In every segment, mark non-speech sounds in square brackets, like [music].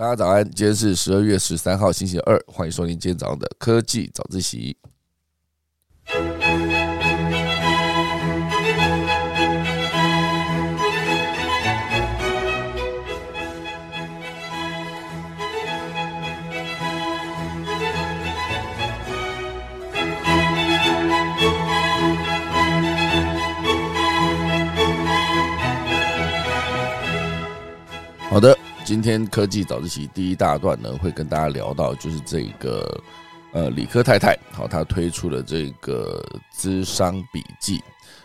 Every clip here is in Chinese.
大家早安，今天是十二月十三号星期二，欢迎收听今天早上的科技早自习。好的，今天科技早自习第一大段呢，会跟大家聊到就是这个呃理科太太，好，她推出了这个智商笔记，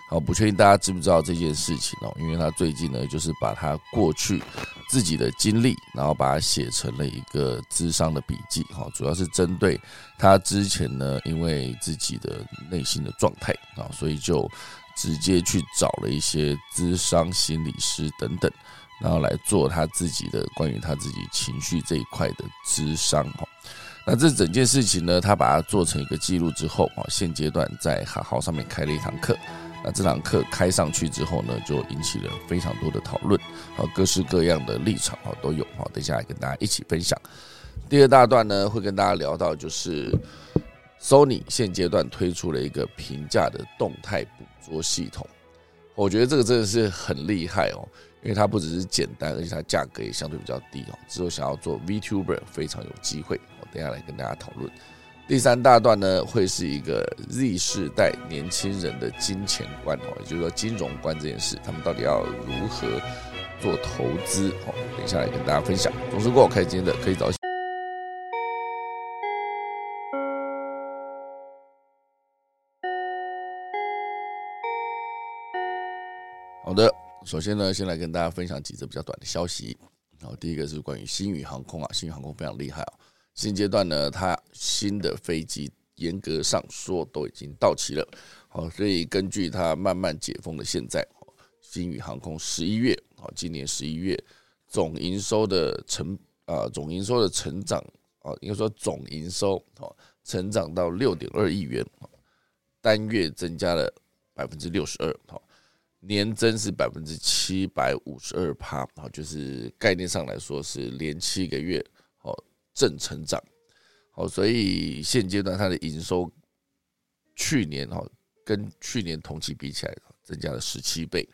好，不确定大家知不知道这件事情哦，因为她最近呢，就是把她过去自己的经历，然后把它写成了一个智商的笔记，哈，主要是针对她之前呢，因为自己的内心的状态啊，所以就直接去找了一些智商心理师等等。然后来做他自己的关于他自己情绪这一块的智商哈，那这整件事情呢，他把它做成一个记录之后啊，现阶段在好好上面开了一堂课，那这堂课开上去之后呢，就引起了非常多的讨论，啊，各式各样的立场啊都有啊，等下来跟大家一起分享。第二大段呢，会跟大家聊到就是 Sony 现阶段推出了一个平价的动态捕捉系统，我觉得这个真的是很厉害哦。因为它不只是简单，而且它价格也相对比较低哦。之后想要做 VTuber 非常有机会，我等下来跟大家讨论。第三大段呢，会是一个 Z 世代年轻人的金钱观哦，也就是说金融观这件事，他们到底要如何做投资哦？等一下来跟大家分享。总之，过我开今天的可以早。的。首先呢，先来跟大家分享几则比较短的消息。然后第一个是关于新宇航空啊，新宇航空非常厉害啊。现阶段呢，它新的飞机严格上说都已经到齐了。好，所以根据它慢慢解封的现在，新宇航空十一月，啊，今年十一月总营收的成啊，总营收的成长啊，应该说总营收好，成长到六点二亿元，单月增加了百分之六十二，好。年增是百分之七百五十二趴，好，就是概念上来说是连七个月，好正成长，好，所以现阶段它的营收去年哈跟去年同期比起来增加了十七倍，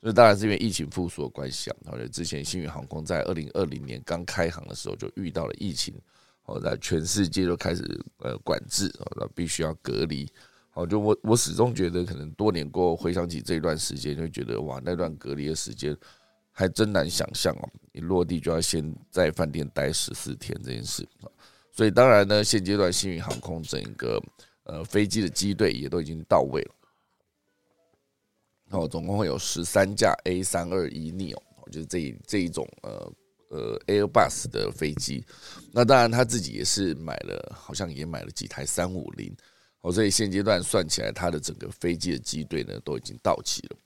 所以当然是因为疫情复苏的关系啊，而且之前新宇航空在二零二零年刚开航的时候就遇到了疫情，哦，在全世界都开始呃管制，那必须要隔离。好，就我我始终觉得，可能多年过后回想起这一段时间，就觉得哇，那段隔离的时间还真难想象哦。你落地就要先在饭店待十四天这件事，所以当然呢，现阶段新宇航空整个呃飞机的机队也都已经到位了。哦，总共会有十三架 A 三二一 neo，就是这这一种呃呃 Airbus 的飞机。那当然他自己也是买了，好像也买了几台三五零。哦，所以现阶段算起来，它的整个飞机的机队呢都已经到齐了，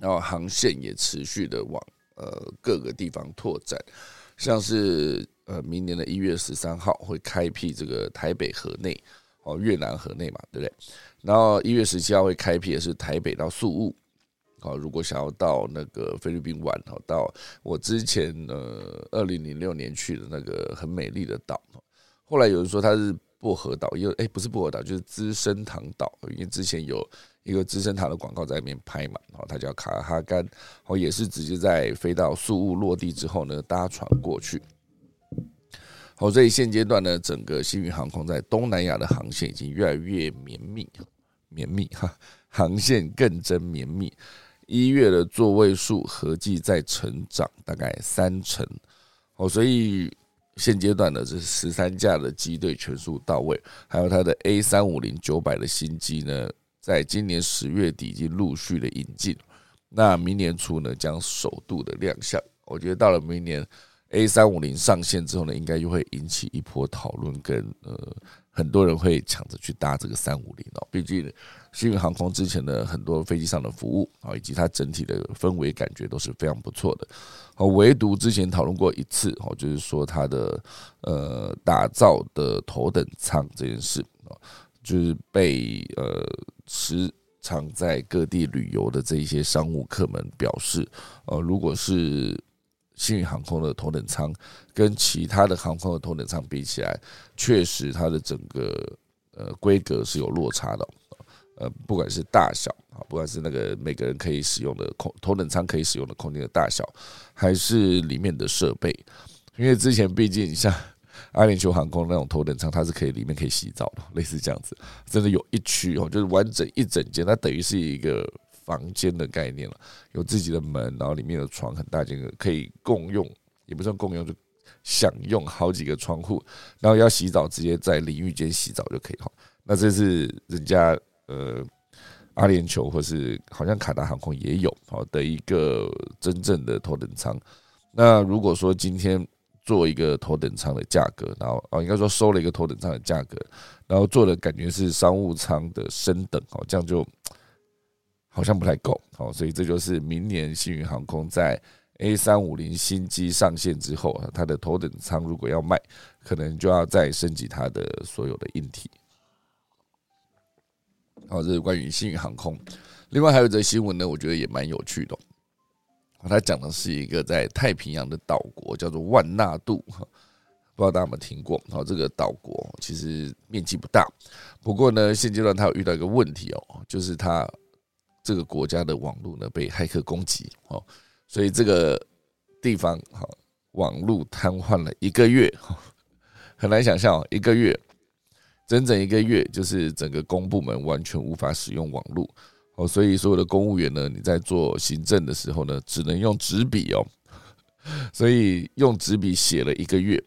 然后航线也持续的往呃各个地方拓展，像是呃明年的一月十三号会开辟这个台北河内哦越南河内嘛，对不对？然后一月十七号会开辟的是台北到宿务，好，如果想要到那个菲律宾玩，哦到我之前呃二零零六年去的那个很美丽的岛，后来有人说它是。薄荷岛，因为哎，不是薄荷岛，就是资生堂岛。因为之前有一个资生堂的广告在那边拍嘛，然后它叫卡尔哈甘，哦，也是直接在飞到宿务落地之后呢，搭船过去。好，所以现阶段呢，整个新宇航空在东南亚的航线已经越来越绵密，绵密哈，航线更真绵密。一月的座位数合计在成长大概三成，哦，所以。现阶段的这十三架的机队全数到位，还有它的 A 三五零九百的新机呢，在今年十月底已经陆续的引进，那明年初呢将首度的亮相。我觉得到了明年 A 三五零上线之后呢，应该又会引起一波讨论，跟呃很多人会抢着去搭这个三五零哦，毕竟。幸运航空之前的很多飞机上的服务啊，以及它整体的氛围感觉都是非常不错的。哦，唯独之前讨论过一次哦，就是说它的呃打造的头等舱这件事啊，就是被呃时常在各地旅游的这一些商务客们表示，呃，如果是幸运航空的头等舱跟其他的航空的头等舱比起来，确实它的整个呃规格是有落差的。呃，不管是大小啊，不管是那个每个人可以使用的空头等舱可以使用的空间的大小，还是里面的设备，因为之前毕竟像 [laughs] 阿联酋航空那种头等舱，它是可以里面可以洗澡的，类似这样子，真的有一区哦，就是完整一整间，它等于是一个房间的概念了，有自己的门，然后里面的床很大间，可以共用，也不算共用，就享用好几个窗户，然后要洗澡直接在淋浴间洗澡就可以哈。那这是人家。呃，阿联酋或是好像卡达航空也有好的一个真正的头等舱。那如果说今天做一个头等舱的价格，然后哦，应该说收了一个头等舱的价格，然后做的感觉是商务舱的升等，哦，这样就好像不太够，好，所以这就是明年幸运航空在 A 三五零新机上线之后啊，它的头等舱如果要卖，可能就要再升级它的所有的硬体。好，这是关于新宇航空。另外还有一则新闻呢，我觉得也蛮有趣的。他讲的是一个在太平洋的岛国，叫做万纳度。不知道大家有没有听过？好，这个岛国其实面积不大，不过呢，现阶段它有遇到一个问题哦，就是它这个国家的网络呢被骇客攻击哦，所以这个地方哈网络瘫痪了一个月，很难想象一个月。整整一个月，就是整个公部门完全无法使用网络哦，所以所有的公务员呢，你在做行政的时候呢，只能用纸笔哦，[laughs] 所以用纸笔写了一个月。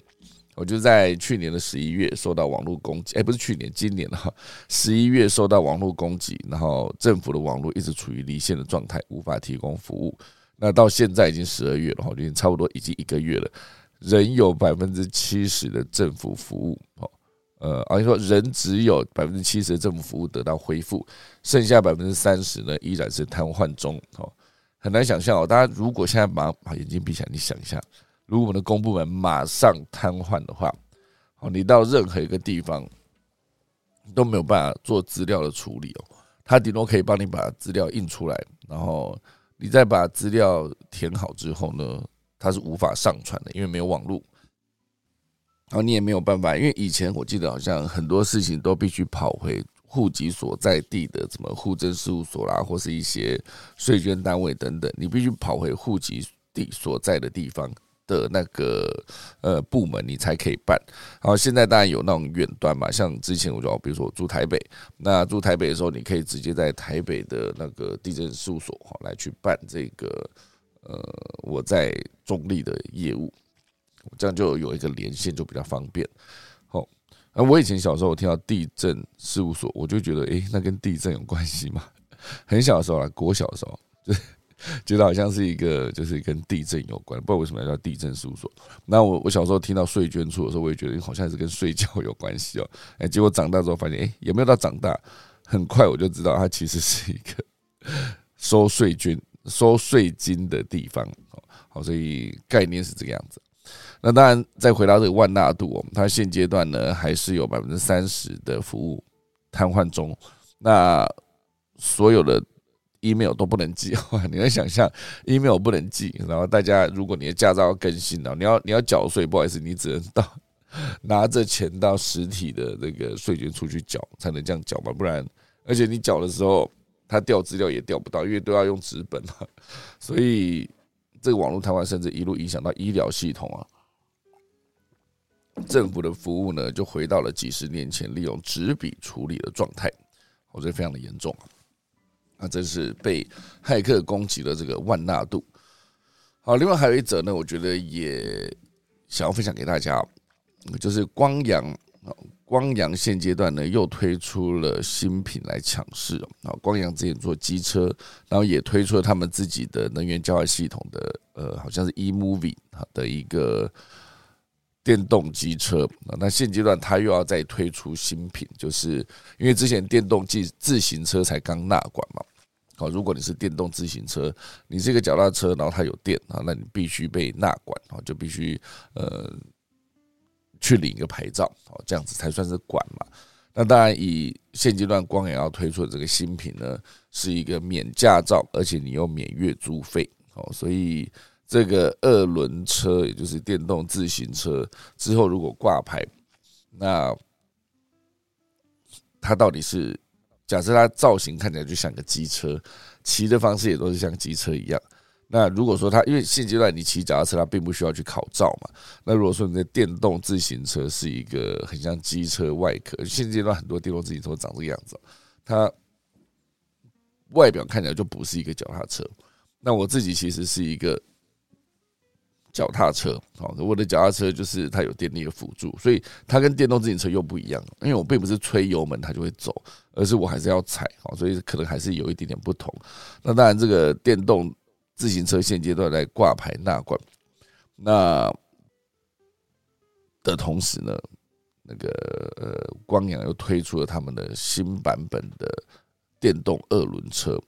我就在去年的十一月受到网络攻击，哎，不是去年，今年哈，十一月受到网络攻击，然后政府的网络一直处于离线的状态，无法提供服务。那到现在已经十二月了哈，已经差不多已经一个月了，仍有百分之七十的政府服务哦。呃，而且说人只有百分之七十的政府服务得到恢复，剩下百分之三十呢依然是瘫痪中。哦，很难想象哦，大家如果现在把把眼睛闭起来，你想一下，如果我们的公部门马上瘫痪的话，哦，你到任何一个地方都没有办法做资料的处理哦，他顶多可以帮你把资料印出来，然后你再把资料填好之后呢，它是无法上传的，因为没有网络。然后你也没有办法，因为以前我记得好像很多事情都必须跑回户籍所在地的什么户政事务所啦，或是一些税捐单位等等，你必须跑回户籍地所在的地方的那个呃部门，你才可以办。然后现在当然有那种远端嘛，像之前我就比如说我住台北，那住台北的时候，你可以直接在台北的那个地震事务所哈来去办这个呃我在中立的业务。这样就有一个连线，就比较方便。好，那我以前小时候我听到地震事务所，我就觉得，诶，那跟地震有关系吗？很小的时候啊，国小的时候，就觉得好像是一个，就是跟地震有关，不知道为什么要叫地震事务所。那我我小时候听到税捐处的时候，我也觉得好像是跟睡觉有关系哦。哎，结果长大之后发现，哎，也没有到长大，很快我就知道它其实是一个 [laughs] 收税捐、收税金的地方。好，所以概念是这个样子。那当然，再回到这个万纳度，我们它现阶段呢还是有百分之三十的服务瘫痪中。那所有的 email 都不能寄，[laughs] 你能想象 email 不能寄，然后大家如果你的驾照要更新了，你要你要缴税，不好意思，你只能到 [laughs] 拿着钱到实体的那个税局出去缴，才能这样缴嘛，不然而且你缴的时候，他调资料也调不到，因为都要用纸本了，[laughs] 所以。这个网络瘫痪，甚至一路影响到医疗系统啊！政府的服务呢，就回到了几十年前利用纸笔处理的状态，我觉得非常的严重啊！那这是被骇客攻击的这个万纳度。好，另外还有一则呢，我觉得也想要分享给大家，就是光阳。光阳现阶段呢又推出了新品来抢市啊！光阳之前做机车，然后也推出了他们自己的能源交换系统的呃，好像是 eMovie 的一个电动机车啊。那现阶段它又要再推出新品，就是因为之前电动自自行车才刚纳管嘛。好，如果你是电动自行车，你这个脚踏车，然后它有电啊，那你必须被纳管啊，就必须呃。去领一个牌照哦，这样子才算是管嘛。那当然，以现阶段光也要推出的这个新品呢，是一个免驾照，而且你又免月租费哦。所以这个二轮车，也就是电动自行车之后如果挂牌，那它到底是假设它造型看起来就像个机车，骑的方式也都是像机车一样。那如果说它，因为现阶段你骑脚踏车，它并不需要去考照嘛。那如果说你的电动自行车是一个很像机车外壳，现阶段很多电动自行车长这个样子，它外表看起来就不是一个脚踏车。那我自己其实是一个脚踏车，好，我的脚踏车就是它有电力的辅助，所以它跟电动自行车又不一样。因为我并不是吹油门它就会走，而是我还是要踩，好，所以可能还是有一点点不同。那当然，这个电动。自行车现阶段来挂牌纳管，那的同时呢，那个呃，光阳又推出了他们的新版本的电动二轮车。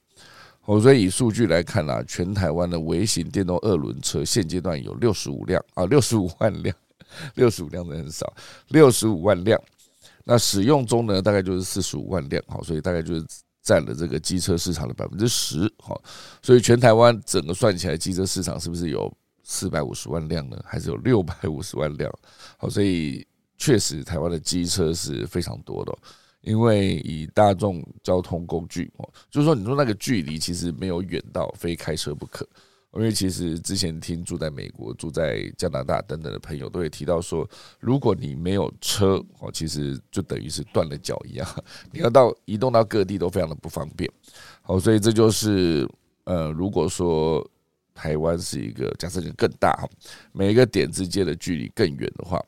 哦，所以以数据来看啊，全台湾的微型电动二轮车现阶段有六十五辆啊，六十五万辆，六十五辆的很少，六十五万辆。那使用中呢，大概就是四十五万辆。好，所以大概就是。占了这个机车市场的百分之十，好，所以全台湾整个算起来，机车市场是不是有四百五十万辆呢？还是有六百五十万辆？好，所以确实台湾的机车是非常多的，因为以大众交通工具，哦，就是说你说那个距离其实没有远到非开车不可。因为其实之前听住在美国、住在加拿大等等的朋友都会提到说，如果你没有车哦，其实就等于是断了脚一样，[laughs] 你要到移动到各地都非常的不方便。好，所以这就是呃，如果说台湾是一个假设性更大哈，每一个点之间的距离更远的话，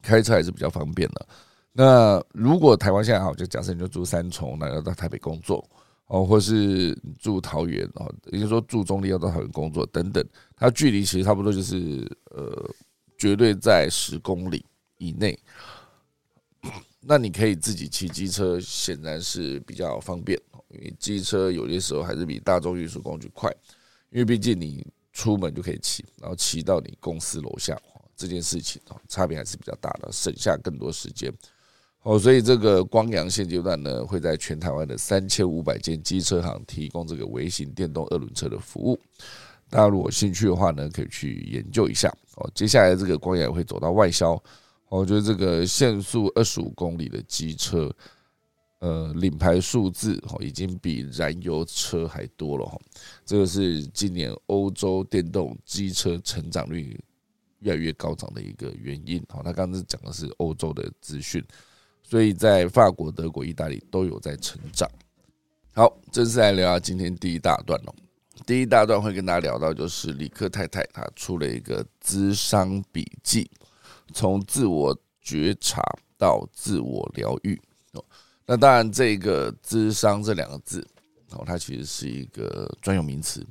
开车还是比较方便的。那如果台湾现在好，就假设你就住三重，那要到台北工作。哦，或是住桃园哦，也就是说住中立要到桃园工作等等，它距离其实差不多就是呃，绝对在十公里以内。[coughs] 那你可以自己骑机车，显然是比较方便，因为机车有些时候还是比大众运输工具快，因为毕竟你出门就可以骑，然后骑到你公司楼下，这件事情哦，差别还是比较大的，省下更多时间。哦，所以这个光阳现阶段呢，会在全台湾的三千五百间机车行提供这个微型电动二轮车的服务。大家如果兴趣的话呢，可以去研究一下。哦，接下来这个光阳会走到外销。我觉得这个限速二十五公里的机车，呃，领牌数字哦，已经比燃油车还多了哈。这个是今年欧洲电动机车成长率越来越高涨的一个原因。好，他刚刚讲的是欧洲的资讯。所以在法国、德国、意大利都有在成长。好，正式来聊聊今天第一大段哦。第一大段会跟大家聊到，就是李克太太她出了一个资商笔记，从自我觉察到自我疗愈哦。那当然，这个“资商”这两个字哦，它其实是一个专有名词，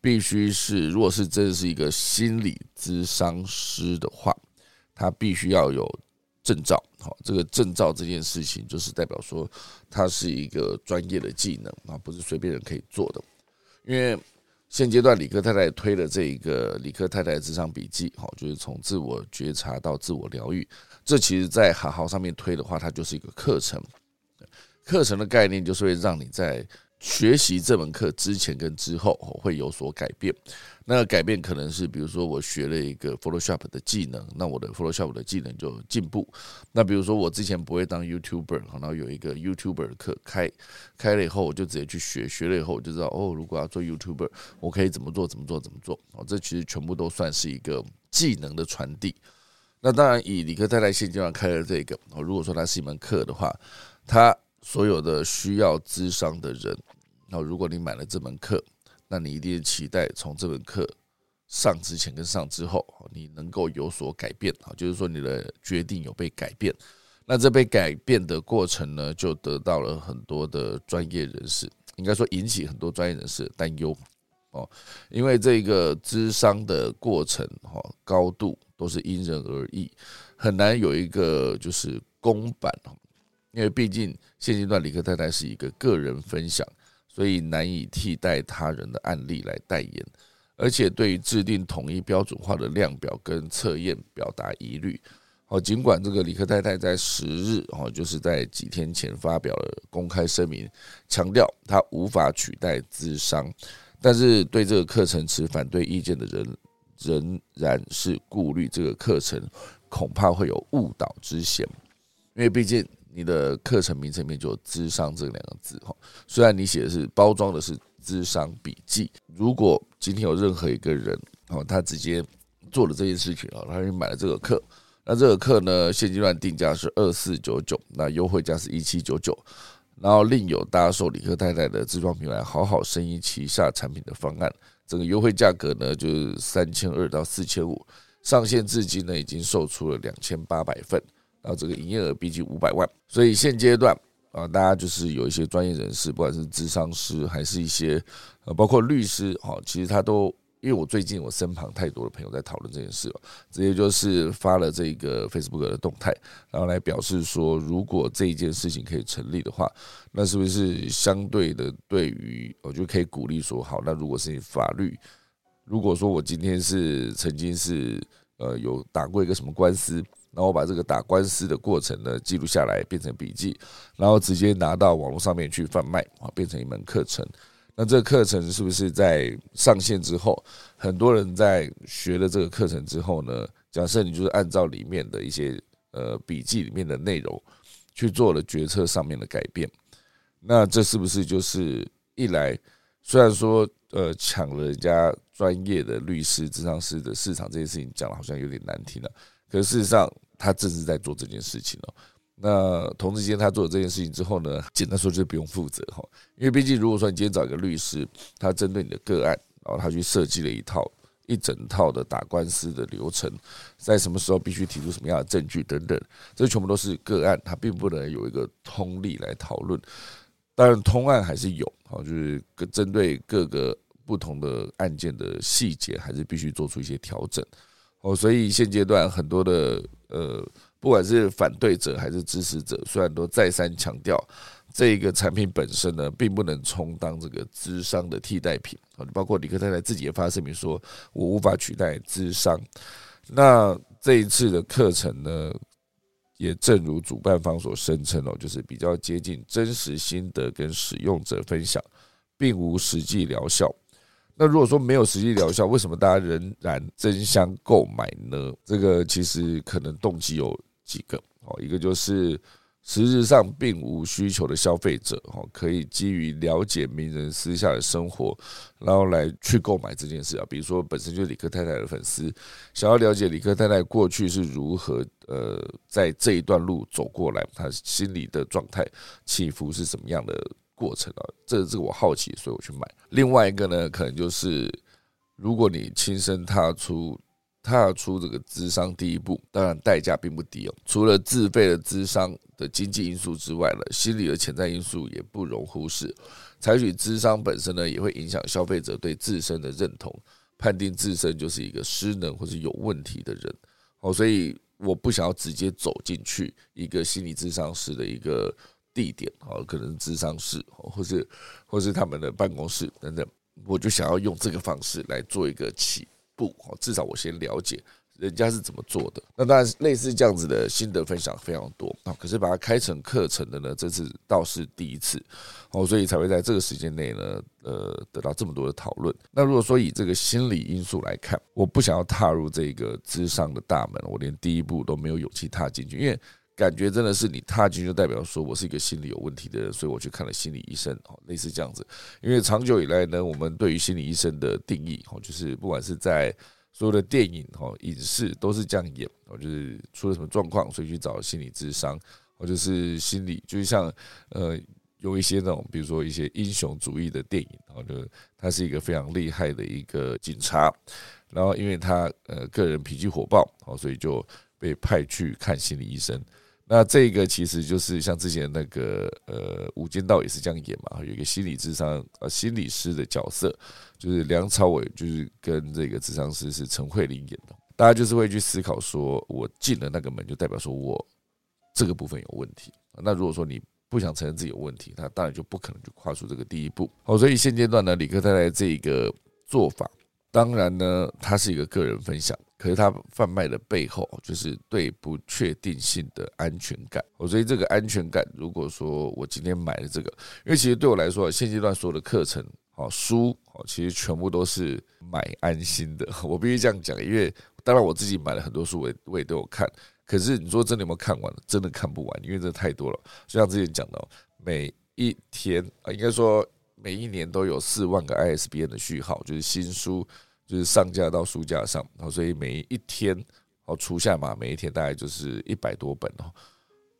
必须是如果是真的是一个心理咨商师的话，他必须要有。证照，好，这个证照这件事情，就是代表说，它是一个专业的技能啊，不是随便人可以做的。因为现阶段李克太太推的这一个李克太太职场笔记，好，就是从自我觉察到自我疗愈，这其实在好好上面推的话，它就是一个课程。课程的概念就是会让你在。学习这门课之前跟之后会有所改变，那改变可能是比如说我学了一个 Photoshop 的技能，那我的 Photoshop 的技能就进步。那比如说我之前不会当 YouTuber，然后有一个 YouTuber 课开开了以后，我就直接去学，学了以后我就知道哦，如果要做 YouTuber，我可以怎么做怎么做怎么做哦，这其实全部都算是一个技能的传递。那当然以李克太太现阶段开了这个哦，如果说它是一门课的话，它。所有的需要智商的人，那如果你买了这门课，那你一定期待从这门课上之前跟上之后，你能够有所改变啊，就是说你的决定有被改变。那这被改变的过程呢，就得到了很多的专业人士，应该说引起很多专业人士的担忧哦，因为这个智商的过程哈，高度都是因人而异，很难有一个就是公版因为毕竟现阶段李克太太是一个个人分享，所以难以替代他人的案例来代言，而且对于制定统一标准化的量表跟测验表达疑虑。好，尽管这个李克太太在十日哦，就是在几天前发表了公开声明，强调他无法取代资商，但是对这个课程持反对意见的人，仍然是顾虑这个课程恐怕会有误导之嫌，因为毕竟你的课程名称里面就有“智商”这两个字哈。虽然你写的是包装的是“智商笔记”，如果今天有任何一个人哦，他直接做了这件事情啊，他去买了这个课，那这个课呢，现阶段定价是二四九九，那优惠价是一七九九。然后另有搭售李克太太的自装品牌好好生意旗下产品的方案，整个优惠价格呢就是三千二到四千五，上线至今呢已经售出了两千八百份，然后这个营业额逼近五百万，所以现阶段啊，大家就是有一些专业人士，不管是智商师还是一些呃包括律师，哈，其实他都。因为我最近我身旁太多的朋友在讨论这件事了，直接就是发了这个 Facebook 的动态，然后来表示说，如果这一件事情可以成立的话，那是不是相对的对于我就可以鼓励说，好，那如果是法律，如果说我今天是曾经是呃有打过一个什么官司，然后我把这个打官司的过程呢记录下来，变成笔记，然后直接拿到网络上面去贩卖啊，变成一门课程。那这个课程是不是在上线之后，很多人在学了这个课程之后呢？假设你就是按照里面的一些呃笔记里面的内容去做了决策上面的改变，那这是不是就是一来虽然说呃抢了人家专业的律师、智商师的市场这件事情讲的好像有点难听了，可是事实上他正是在做这件事情哦。那同时间他做了这件事情之后呢，简单说就是不用负责哈，因为毕竟如果说你今天找一个律师，他针对你的个案，然后他去设计了一套一整套的打官司的流程，在什么时候必须提出什么样的证据等等，这全部都是个案，他并不能有一个通例来讨论。当然，通案还是有，好，就是针对各个不同的案件的细节，还是必须做出一些调整。哦，所以现阶段很多的呃。不管是反对者还是支持者，虽然都再三强调，这一个产品本身呢，并不能充当这个智商的替代品啊。包括李克太太自己也发声明说，我无法取代智商。那这一次的课程呢，也正如主办方所声称哦，就是比较接近真实心得跟使用者分享，并无实际疗效。那如果说没有实际疗效，为什么大家仍然争相购买呢？这个其实可能动机有。几个哦，一个就是实质上并无需求的消费者哦，可以基于了解名人私下的生活，然后来去购买这件事啊。比如说，本身就是李克太太的粉丝，想要了解李克太太过去是如何呃在这一段路走过来，他心里的状态起伏是什么样的过程啊？这这个我好奇，所以我去买。另外一个呢，可能就是如果你亲身踏出。踏出这个智商第一步，当然代价并不低哦。除了自费的智商的经济因素之外呢，心理的潜在因素也不容忽视。采取智商本身呢，也会影响消费者对自身的认同，判定自身就是一个失能或是有问题的人。哦，所以我不想要直接走进去一个心理智商师的一个地点，哦，可能智商室，或是或是他们的办公室等等，我就想要用这个方式来做一个起。不，至少我先了解人家是怎么做的。那当然，类似这样子的心得分享非常多啊。可是把它开成课程的呢，这次倒是第一次哦，所以才会在这个时间内呢，呃，得到这么多的讨论。那如果说以这个心理因素来看，我不想要踏入这个智商的大门，我连第一步都没有勇气踏进去，因为。感觉真的是你踏进就代表说我是一个心理有问题的人，所以我去看了心理医生哦，类似这样子。因为长久以来呢，我们对于心理医生的定义哦，就是不管是在所有的电影哈、影视都是这样演哦，就是出了什么状况，所以去找心理咨商，或者是心理，就是像呃有一些那种，比如说一些英雄主义的电影，然后就他是一个非常厉害的一个警察，然后因为他呃个人脾气火爆哦，所以就被派去看心理医生。那这个其实就是像之前那个呃《无间道》也是这样演嘛，有一个心理智商呃心理师的角色，就是梁朝伟就是跟这个智商师是陈慧琳演的，大家就是会去思考说，我进了那个门就代表说我这个部分有问题。那如果说你不想承认自己有问题，那当然就不可能就跨出这个第一步。好，所以现阶段呢，李克太太这个做法，当然呢，它是一个个人分享。可是他贩卖的背后，就是对不确定性的安全感。我所以这个安全感，如果说我今天买了这个，因为其实对我来说，现阶段所有的课程，好书，好其实全部都是买安心的。[laughs] 我必须这样讲，因为当然我自己买了很多书，我也我也都有看。可是你说真的有没有看完？真的看不完，因为这太多了。就像之前讲的，每一天啊，应该说每一年都有四万个 ISBN 的序号，就是新书就是上架到书架上，然后所以每一天哦除下嘛，每一天大概就是一百多本哦。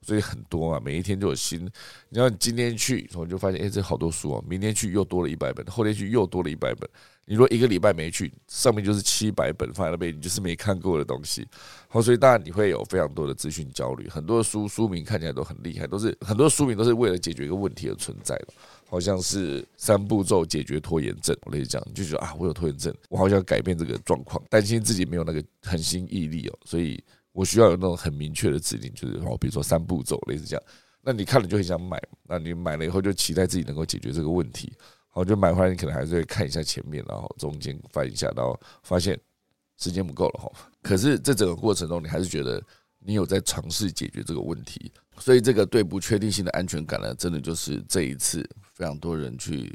所以很多啊，每一天就有新。你要你今天去，我就发现，哎，这好多书哦。明天去又多了一百本，后天去又多了一百本。你说一个礼拜没去，上面就是七百本放在那边，你就是没看过的东西。好，所以当然你会有非常多的资讯焦虑。很多的书书名看起来都很厉害，都是很多书名都是为了解决一个问题而存在的。好像是三步骤解决拖延症，我跟你讲，就觉得啊，我有拖延症，我好想改变这个状况，担心自己没有那个恒心毅力哦，所以。我需要有那种很明确的指令，就是哦，比如说三步骤，类似这样。那你看了就很想买，那你买了以后就期待自己能够解决这个问题。好，就买回来你可能还是会看一下前面，然后中间翻一下，然后发现时间不够了哈。可是这整个过程中，你还是觉得你有在尝试解决这个问题。所以这个对不确定性的安全感呢，真的就是这一次非常多人去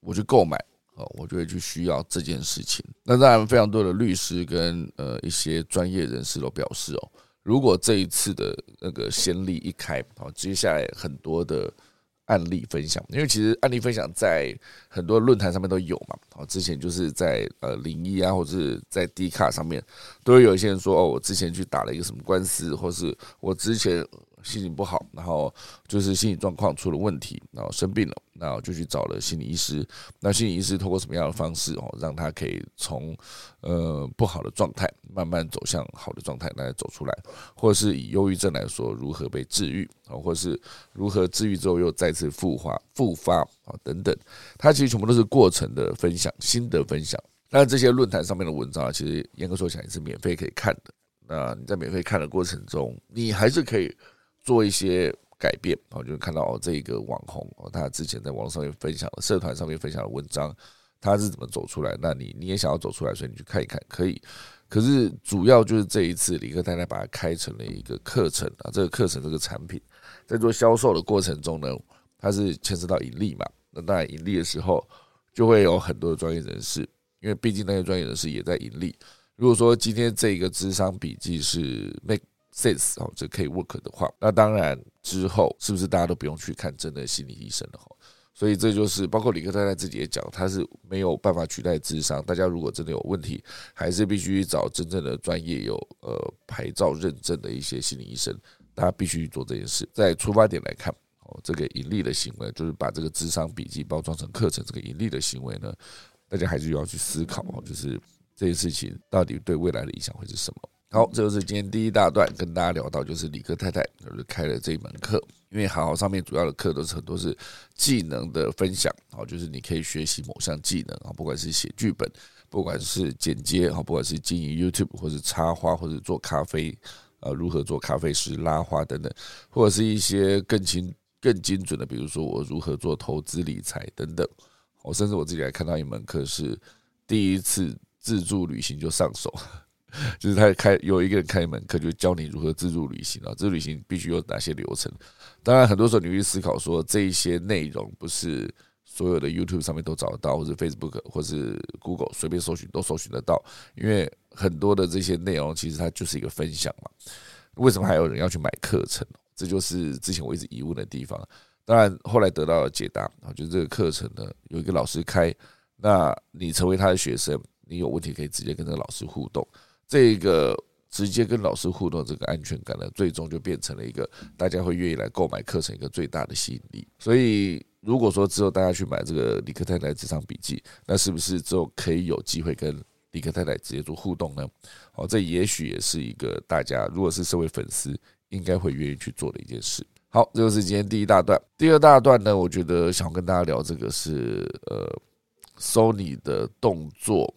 我去购买。哦，我就会去需要这件事情。那当然，非常多的律师跟呃一些专业人士都表示哦，如果这一次的那个先例一开，好，接下来很多的案例分享，因为其实案例分享在很多论坛上面都有嘛。好，之前就是在呃零一啊，或者是在 D 卡上面，都会有一些人说哦，我之前去打了一个什么官司，或是我之前。心情不好，然后就是心理状况出了问题，然后生病了，然后就去找了心理医师。那心理医师通过什么样的方式哦，让他可以从呃不好的状态慢慢走向好的状态，来走出来，或者是以忧郁症来说，如何被治愈啊，或是如何治愈之后又再次复发复发啊等等，它其实全部都是过程的分享，心得分享。那这些论坛上面的文章，其实严格说起来是免费可以看的。那你在免费看的过程中，你还是可以。做一些改变，然后就看到哦，这个网红哦，他之前在网络上面分享的社团上面分享的文章，他是怎么走出来？那你你也想要走出来，所以你去看一看，可以。可是主要就是这一次，李克太太把它开成了一个课程啊，这个课程这个产品在做销售的过程中呢，它是牵涉到盈利嘛？那当然盈利的时候，就会有很多的专业人士，因为毕竟那些专业人士也在盈利。如果说今天这个智商笔记是 make sense 哦，这可以 work 的话，那当然之后是不是大家都不用去看真的心理医生了哈？所以这就是包括李克太太自己也讲，他是没有办法取代智商。大家如果真的有问题，还是必须找真正的专业有呃牌照认证的一些心理医生，大家必须做这件事。在出发点来看，哦，这个盈利的行为，就是把这个智商笔记包装成课程，这个盈利的行为呢，大家还是要去思考哦，就是这件事情到底对未来的影响会是什么？好，这就是今天第一大段跟大家聊到，就是李克太太就是开了这一门课。因为好上面主要的课都是很多是技能的分享，好，就是你可以学习某项技能啊，不管是写剧本，不管是剪接，啊，不管是经营 YouTube 或者插花，或者做咖啡，呃，如何做咖啡师、拉花等等，或者是一些更精、更精准的，比如说我如何做投资理财等等。我甚至我自己还看到一门课是第一次自助旅行就上手。[laughs] 就是他开有一个人开门课，就教你如何自助旅行啊，自助旅行必须有哪些流程。当然，很多时候你会思考说，这一些内容不是所有的 YouTube 上面都找得到，或者 Facebook 或是 Google 随便搜寻都搜寻得到，因为很多的这些内容其实它就是一个分享嘛。为什么还有人要去买课程？这就是之前我一直疑问的地方。当然，后来得到了解答啊，就是这个课程呢有一个老师开，那你成为他的学生，你有问题可以直接跟这个老师互动。这个直接跟老师互动，这个安全感呢，最终就变成了一个大家会愿意来购买课程一个最大的吸引力。所以，如果说之后大家去买这个李克太太职场笔记，那是不是之后可以有机会跟李克太太直接做互动呢？哦，这也许也是一个大家如果是社会粉丝应该会愿意去做的一件事。好，这就是今天第一大段。第二大段呢，我觉得想跟大家聊这个是呃，Sony 的动作。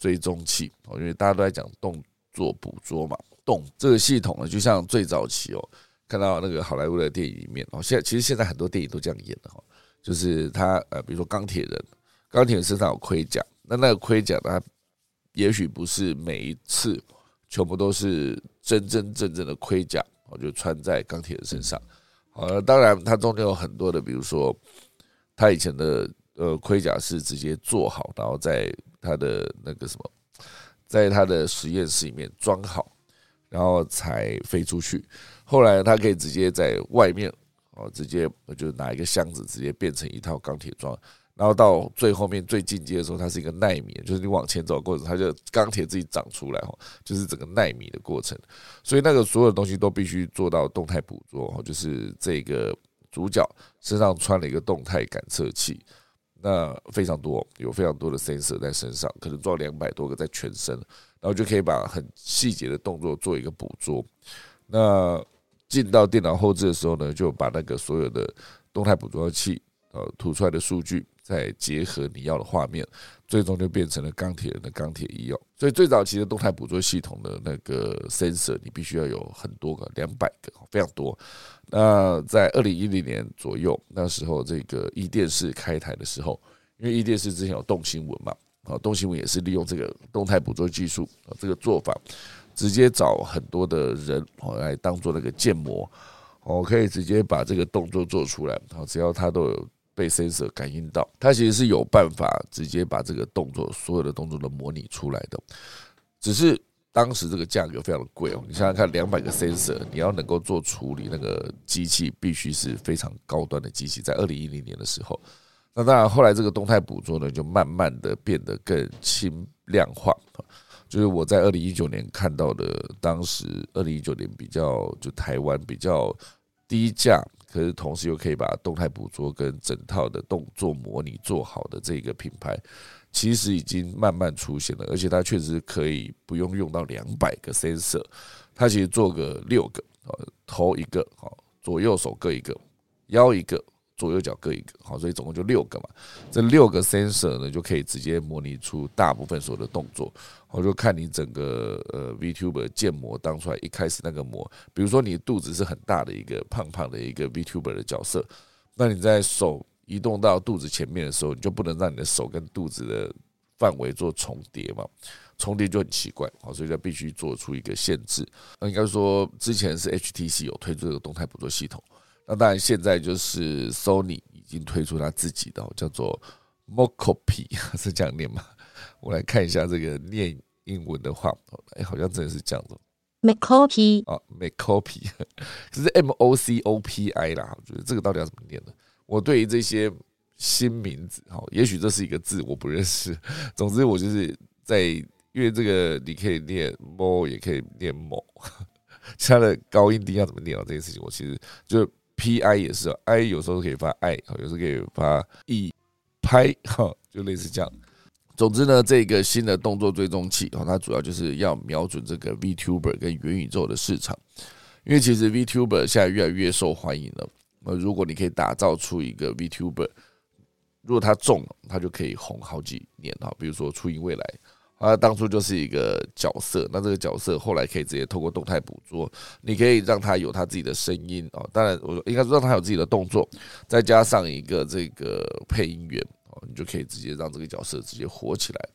追踪器哦，因为大家都在讲动作捕捉嘛，动这个系统呢，就像最早期哦，看到那个好莱坞的电影里面哦，现在其实现在很多电影都这样演的哈，就是他呃，比如说钢铁人，钢铁人身上有盔甲，那那个盔甲呢也许不是每一次全部都是真真正正的盔甲，哦，就穿在钢铁人身上，呃，当然它中间有很多的，比如说他以前的。呃盔甲是直接做好，然后再它的那个什么，在他的实验室里面装好，然后才飞出去。后来他可以直接在外面哦，直接就拿一个箱子，直接变成一套钢铁装。然后到最后面最进阶的时候，它是一个纳米，就是你往前走的过程，它就钢铁自己长出来哈，就是整个纳米的过程。所以那个所有的东西都必须做到动态捕捉，就是这个主角身上穿了一个动态感测器，那非常多，有非常多的 sensor 在身上，可能装两百多个在全身，然后就可以把很细节的动作做一个捕捉。那进到电脑后置的时候呢，就把那个所有的动态捕捉器呃吐出来的数据。再结合你要的画面，最终就变成了钢铁人的钢铁一样。所以最早期的动态捕捉系统的那个 sensor，你必须要有很多个，两百个，非常多。那在二零一零年左右，那时候这个一电视开台的时候，因为一电视之前有动新闻嘛，啊，动新闻也是利用这个动态捕捉技术啊，这个做法，直接找很多的人哦来当做那个建模，哦，可以直接把这个动作做出来，好，只要他都有。被 sensor 感应到，它其实是有办法直接把这个动作所有的动作都模拟出来的，只是当时这个价格非常的贵哦。你想想看，两百个 sensor，你要能够做处理，那个机器必须是非常高端的机器。在二零一零年的时候，那当然后来这个动态捕捉呢，就慢慢的变得更轻量化。就是我在二零一九年看到的，当时二零一九年比较就台湾比较低价。可是同时又可以把动态捕捉跟整套的动作模拟做好的这个品牌，其实已经慢慢出现了，而且它确实可以不用用到两百个 sensor，它其实做个六个，呃，头一个，好，左右手各一个，腰一个。左右脚各一个，好，所以总共就六个嘛。这六个 sensor 呢，就可以直接模拟出大部分所有的动作。我就看你整个呃 VTuber 建模当出来，一开始那个模，比如说你肚子是很大的一个胖胖的一个 VTuber 的角色，那你在手移动到肚子前面的时候，你就不能让你的手跟肚子的范围做重叠嘛？重叠就很奇怪，好，所以就必须做出一个限制。那应该说之前是 HTC 有推出这个动态捕捉系统。那当然，现在就是 Sony 已经推出他自己的叫做 Mocopi，[laughs] 是这样念吗？我来看一下这个念英文的话，哎，好像真的是这样的 Mocopi 啊，Mocopi，[laughs] 可是 M O C O P I 啦，我觉得这个到底要怎么念呢？我对于这些新名字，哈，也许这是一个字我不认识。[laughs] 总之，我就是在因为这个你可以念 Mo，也可以念 Mo，它的高音低要怎么念啊？这件事情，我其实就。P I 也是，I 有时候可以发 I，有时候可以发 E，拍哈，就类似这样。总之呢，这个新的动作追踪器，哈，它主要就是要瞄准这个 VTuber 跟元宇宙的市场，因为其实 VTuber 现在越来越受欢迎了。那如果你可以打造出一个 VTuber，如果它中了，它就可以红好几年哈。比如说初音未来。啊，当初就是一个角色，那这个角色后来可以直接透过动态捕捉，你可以让他有他自己的声音哦，当然我应该说让他有自己的动作，再加上一个这个配音员哦，你就可以直接让这个角色直接火起来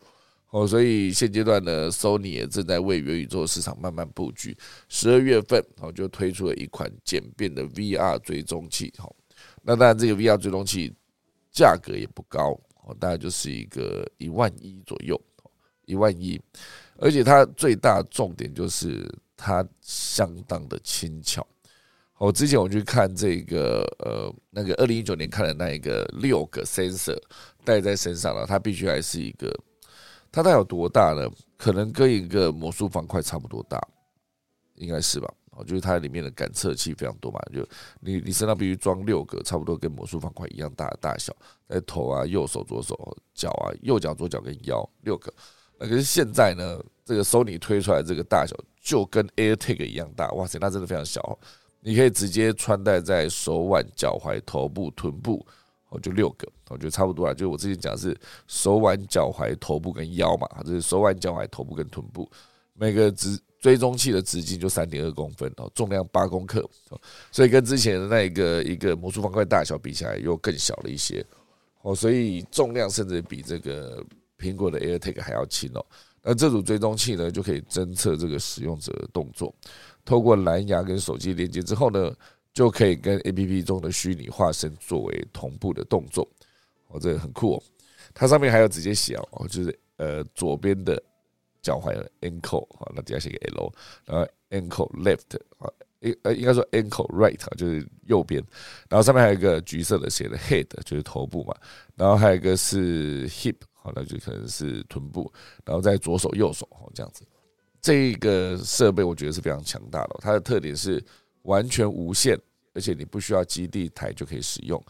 哦。所以现阶段呢，Sony 也正在为元宇宙市场慢慢布局，十二月份哦就推出了一款简便的 VR 追踪器哈。那当然这个 VR 追踪器价格也不高哦，大概就是一个一万一左右。一万亿，而且它最大重点就是它相当的轻巧。我之前我去看这个呃那个二零一九年看的那一个六个 sensor 带在身上了，它必须还是一个，它大有多大呢？可能跟一个魔术方块差不多大，应该是吧？哦，就是它里面的感测器非常多嘛，就你你身上必须装六个，差不多跟魔术方块一样大的大小，在头啊、右手、左手、脚啊、右脚、左脚跟腰六个。那可是现在呢，这个 Sony 推出来这个大小就跟 AirTag 一样大，哇塞，那真的非常小，你可以直接穿戴在手腕、脚踝、头部、臀部，哦，就六个，我觉得差不多啊。就我之前讲是手腕、脚踝、头部跟腰嘛，就是手腕、脚踝、头部跟臀部，每个直追踪器的直径就三点二公分哦，重量八公克，所以跟之前的那一个一个魔术方块大小比起来又更小了一些，哦，所以重量甚至比这个。苹果的 AirTag 还要轻哦，那这组追踪器呢，就可以侦测这个使用者的动作，透过蓝牙跟手机连接之后呢，就可以跟 APP 中的虚拟化身作为同步的动作哦，这个很酷哦。它上面还有直接写哦，就是呃左边的脚踝 ankle 啊，那底下写个 L，然后 ankle left 啊，应呃应该说 ankle right 啊，就是右边。然后上面还有一个橘色的写的 head，就是头部嘛。然后还有一个是 hip，好，那就可能是臀部。然后在左手右手哦这样子。这个设备我觉得是非常强大的，它的特点是完全无线，而且你不需要基地台就可以使用，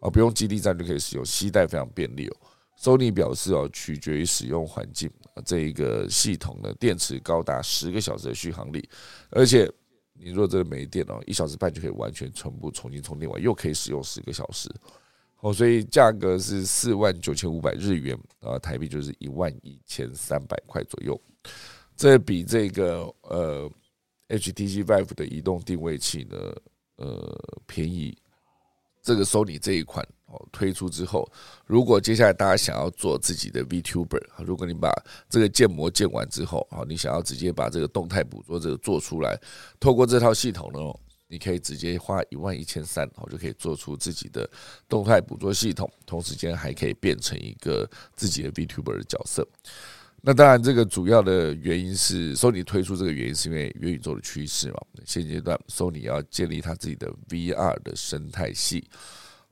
啊，不用基地站就可以使用，携带非常便利哦。Sony 表示哦，取决于使用环境，这一个系统的电池高达十个小时的续航力，而且你若这个没电哦，一小时半就可以完全全部重新充电完，又可以使用十个小时，哦，所以价格是四万九千五百日元啊，台币就是一万一千三百块左右。这比这个呃 HTC Vive 的移动定位器呢，呃便宜。这个 Sony 这一款哦推出之后，如果接下来大家想要做自己的 VTuber，如果你把这个建模建完之后，啊，你想要直接把这个动态捕捉这个做出来，透过这套系统呢，你可以直接花一万一千三，哦就可以做出自己的动态捕捉系统，同时间还可以变成一个自己的 VTuber 的角色。那当然，这个主要的原因是，Sony 推出这个原因是因为元宇宙的趋势嘛。现阶段，Sony 要建立它自己的 VR 的生态系，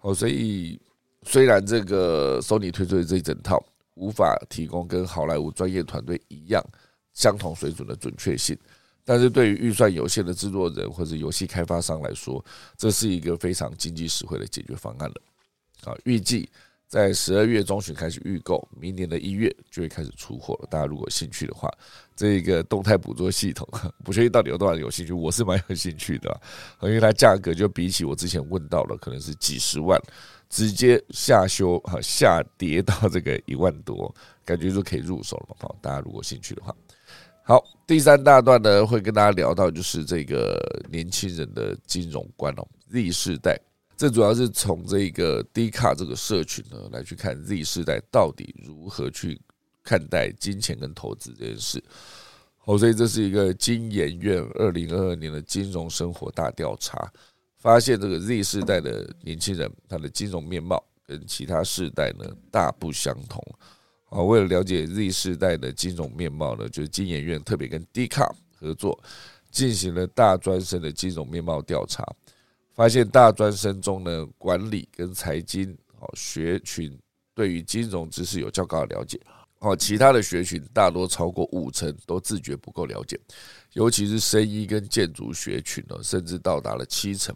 哦，所以虽然这个 Sony 推出的这一整套无法提供跟好莱坞专业团队一样相同水准的准确性，但是对于预算有限的制作人或者游戏开发商来说，这是一个非常经济实惠的解决方案了。啊，预计。在十二月中旬开始预购，明年的一月就会开始出货了。大家如果有兴趣的话，这个动态捕捉系统，[laughs] 不确定到底有多少人有兴趣，我是蛮有兴趣的，因为它价格就比起我之前问到了，可能是几十万，直接下修哈下跌到这个一万多，感觉就可以入手了嘛。大家如果兴趣的话，好，第三大段呢会跟大家聊到就是这个年轻人的金融观哦，Z 世代。这主要是从这个低卡这个社群呢来去看 Z 世代到底如何去看待金钱跟投资这件事。好，所以这是一个金研院二零二二年的金融生活大调查，发现这个 Z 世代的年轻人他的金融面貌跟其他世代呢大不相同。啊，为了了解 Z 世代的金融面貌呢，就是金研院特别跟 Dcom 合作进行了大专生的金融面貌调查。发现大专生中呢，管理跟财经哦学群对于金融知识有较高的了解，哦，其他的学群大多超过五成都自觉不够了解，尤其是生医跟建筑学群呢，甚至到达了七成。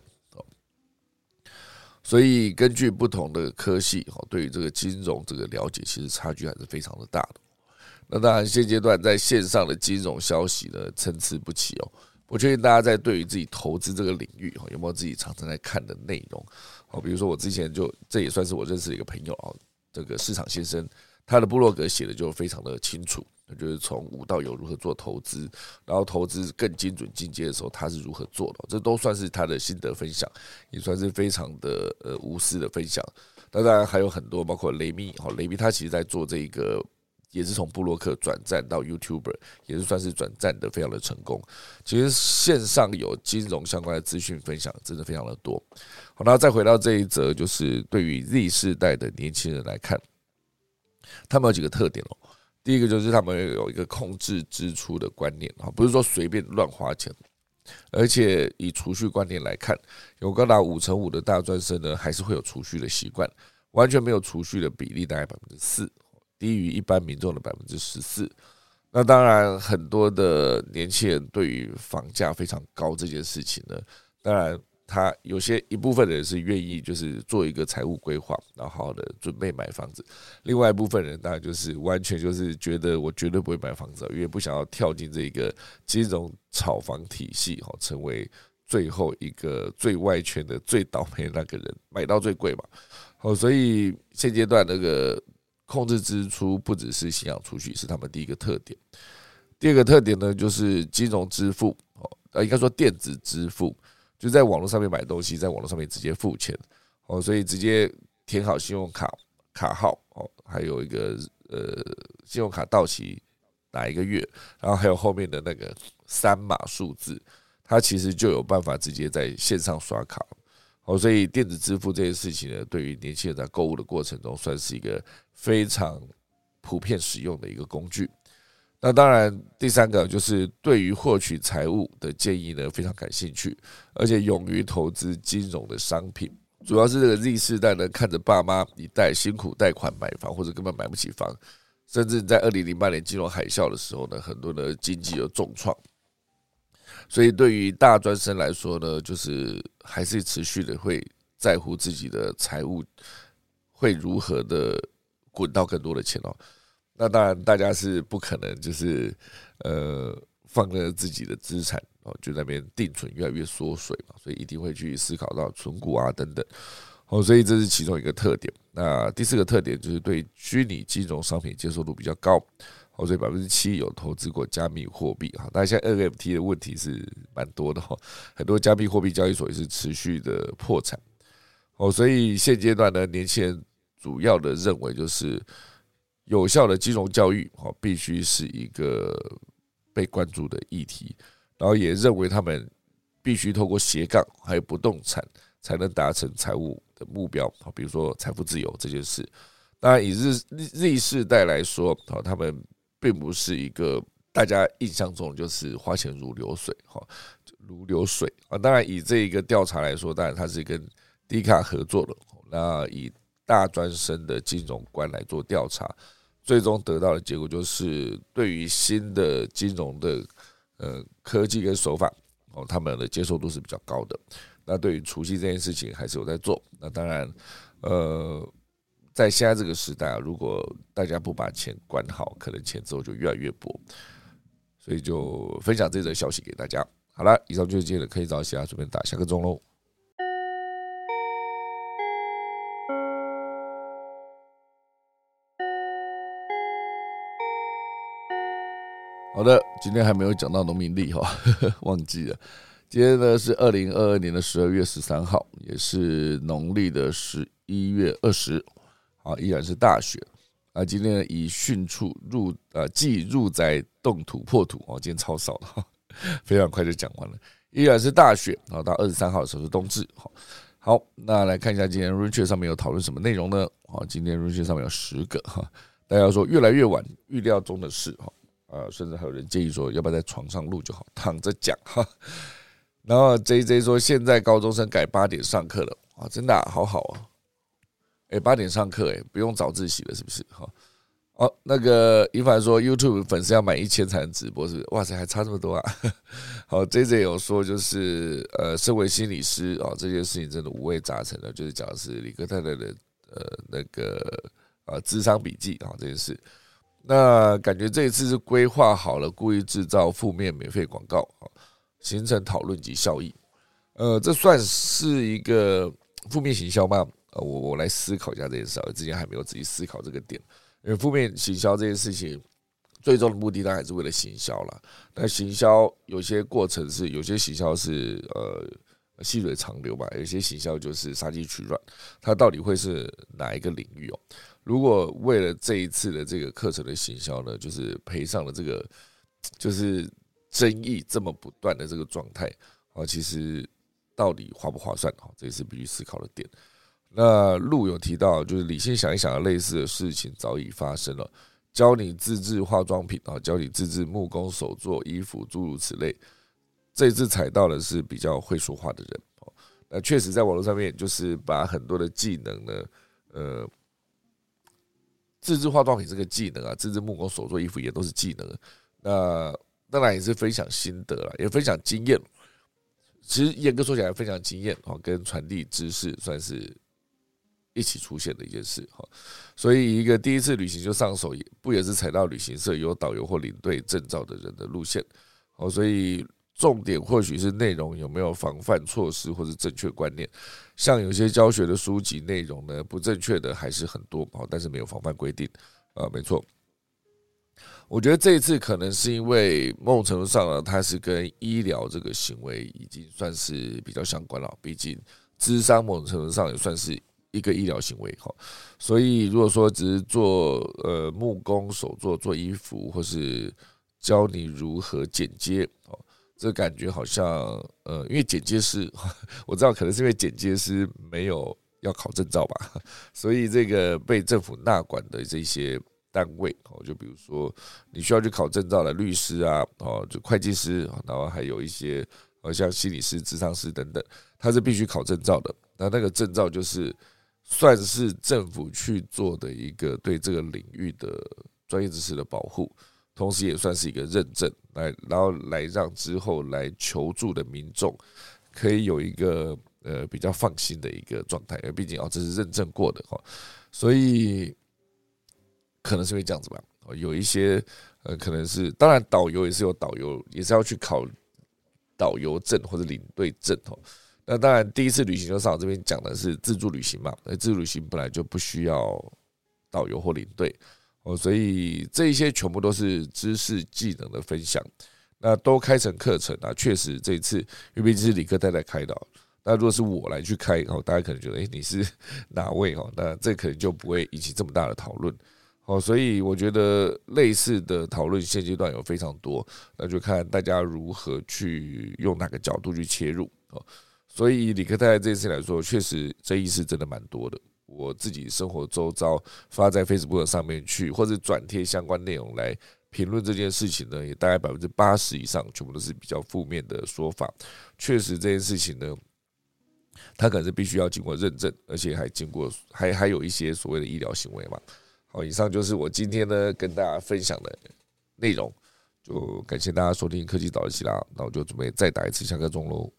所以根据不同的科系哦，对于这个金融这个了解，其实差距还是非常的大的。那当然，现阶段在线上的金融消息呢，参差不齐哦。我确定大家在对于自己投资这个领域哈，有没有自己常常在看的内容？哦，比如说我之前就这也算是我认识的一个朋友啊，这个市场先生，他的部落格写的就非常的清楚，就是从无到有如何做投资，然后投资更精准进阶的时候他是如何做的，这都算是他的心得分享，也算是非常的呃无私的分享。那当然还有很多，包括雷米哈，雷米他其实在做这一个。也是从布洛克转战到 YouTuber，也是算是转战的非常的成功。其实线上有金融相关的资讯分享，真的非常的多。好，那再回到这一则，就是对于 Z 世代的年轻人来看，他们有几个特点哦。第一个就是他们有一个控制支出的观念啊，不是说随便乱花钱，而且以储蓄观念来看，有高达五成五的大专生呢，还是会有储蓄的习惯，完全没有储蓄的比例大概百分之四。低于一般民众的百分之十四，那当然很多的年轻人对于房价非常高这件事情呢，当然他有些一部分人是愿意就是做一个财务规划，然后好好的准备买房子，另外一部分人当然就是完全就是觉得我绝对不会买房子，因为不想要跳进这个金融炒房体系，哈，成为最后一个最外圈的最倒霉的那个人，买到最贵嘛，好，所以现阶段那个。控制支出不只是信仰储蓄，是他们第一个特点。第二个特点呢，就是金融支付哦，呃，应该说电子支付，就在网络上面买东西，在网络上面直接付钱哦，所以直接填好信用卡卡号哦，还有一个呃，信用卡到期哪一个月，然后还有后面的那个三码数字，它其实就有办法直接在线上刷卡。哦，所以电子支付这件事情呢，对于年轻人在购物的过程中，算是一个非常普遍使用的一个工具。那当然，第三个就是对于获取财务的建议呢，非常感兴趣，而且勇于投资金融的商品。主要是这个 Z 世代呢，看着爸妈一代辛苦贷款买房，或者根本买不起房，甚至在二零零八年金融海啸的时候呢，很多的经济有重创。所以对于大专生来说呢，就是还是持续的会在乎自己的财务会如何的滚到更多的钱哦。那当然，大家是不可能就是呃放了自己的资产哦，就那边定存越来越缩水嘛，所以一定会去思考到存股啊等等。哦，所以这是其中一个特点。那第四个特点就是对虚拟金融商品接受度比较高。哦，所以百分之七有投资过加密货币哈。那现在 NFT 的问题是蛮多的哈，很多加密货币交易所也是持续的破产。哦，所以现阶段呢，年轻人主要的认为就是。有效的金融教育，哦，必须是一个被关注的议题。然后也认为他们必须透过斜杠还有不动产，才能达成财务的目标。好，比如说财富自由这件事。当然，以日日日世代来说，好，他们并不是一个大家印象中就是花钱如流水，哈，如流水啊。当然，以这一个调查来说，当然它是跟迪卡合作的。那以大专生的金融观来做调查，最终得到的结果就是，对于新的金融的呃科技跟手法哦，他们的接受度是比较高的。那对于除夕这件事情，还是有在做。那当然，呃，在现在这个时代啊，如果大家不把钱管好，可能钱之后就越来越薄。所以就分享这则消息给大家。好了，以上就是今天的可以找其他准备打下个钟喽。好的，今天还没有讲到农民历哈，[laughs] 忘记了。今天呢是二零二二年的十二月十三号，也是农历的十一月二十，啊，依然是大雪。啊，今天呢以迅速入呃即入宅动土破土哦，今天超少了，[laughs] 非常快就讲完了。依然是大雪，然后到二十三号的时候是冬至。好，好，那来看一下今天 r u n 上面有讨论什么内容呢？好，今天 r u n 上面有十个哈，大家说越来越晚，预料中的事哈。呃，甚至还有人建议说，要不要在床上录就好，躺着讲哈。然后 J J 说，现在高中生改八点上课了，啊，真的好好啊！哎，八点上课，哎，不用早自习了，是不是？哈，哦，那个一凡说，YouTube 粉丝要满一千才能直播，是不是？哇塞，还差这么多啊！[laughs] 好，J J 有说，就是呃，身为心理师啊，这件事情真的五味杂陈的，就是讲的是李克太太的呃那个呃智商笔记啊这件事。那感觉这一次是规划好了，故意制造负面免费广告啊，形成讨论及效益。呃，这算是一个负面行销吗？呃，我我来思考一下这件事啊，之前还没有仔细思考这个点。因为负面行销这件事情，最终的目的当然还是为了行销了。那行销有些过程是，有些行销是呃细水长流嘛，有些行销就是杀鸡取卵。它到底会是哪一个领域哦？如果为了这一次的这个课程的行销呢，就是赔上了这个，[tsk] 就是争议这么不断的这个状态啊，其实到底划不划算啊？这也是必须思考的点。那路有提到，就是理性想一想，类似的事情早已发生了。教你自制化妆品啊，教你自制木工手做衣服，诸如此类。这次踩到的是比较会说话的人哦。那确实在网络上面，就是把很多的技能呢，呃。自制化妆品这个技能啊，自制木工手做衣服也都是技能。那当然也是分享心得了，也分享经验。其实严格说起来，分享经验哈，跟传递知识算是一起出现的一件事哈。所以一个第一次旅行就上手，不也是踩到旅行社有导游或领队证照的人的路线？哦，所以。重点或许是内容有没有防范措施或者正确观念，像有些教学的书籍内容呢不正确的还是很多，好，但是没有防范规定，啊，没错。我觉得这一次可能是因为某种程度上呢，它是跟医疗这个行为已经算是比较相关了，毕竟智商某种程度上也算是一个医疗行为，哈。所以如果说只是做呃木工手作做衣服，或是教你如何剪接，哦。这感觉好像呃，因为剪接师，我知道可能是因为剪接师没有要考证照吧，所以这个被政府纳管的这些单位哦，就比如说你需要去考证照的律师啊，哦，就会计师，然后还有一些呃像心理师、智商师等等，他是必须考证照的。那那个证照就是算是政府去做的一个对这个领域的专业知识的保护。同时也算是一个认证，来，然后来让之后来求助的民众可以有一个呃比较放心的一个状态，因为毕竟哦这是认证过的哈，所以可能是会这样子吧。有一些呃可能是，当然导游也是有导游，也是要去考导游证或者领队证哦。那当然第一次旅行就上这边讲的是自助旅行嘛，那自助旅行本来就不需要导游或领队。哦，所以这一些全部都是知识技能的分享，那都开成课程啊。确实，这一次因为毕竟是李克太太开的，那如果是我来去开，哦，大家可能觉得，哎，你是 [laughs] 哪位？哦，那这可能就不会引起这么大的讨论。哦，所以我觉得类似的讨论现阶段有非常多，那就看大家如何去用哪个角度去切入。哦，所以李克太太这次来说，确实争议是真的蛮多的。我自己生活周遭发在 Facebook 上面去，或者转贴相关内容来评论这件事情呢，也大概百分之八十以上全部都是比较负面的说法。确实这件事情呢，它可能是必须要经过认证，而且还经过还还有一些所谓的医疗行为嘛。好，以上就是我今天呢跟大家分享的内容，就感谢大家收听科技早起啦，那我就准备再打一次下课钟喽。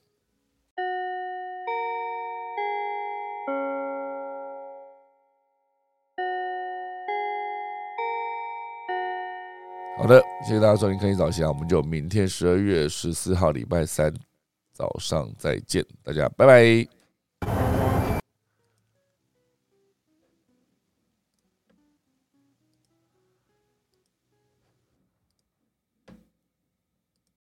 好的，谢谢大家收听科技早习啊，我们就明天十二月十四号礼拜三早上再见，大家拜拜。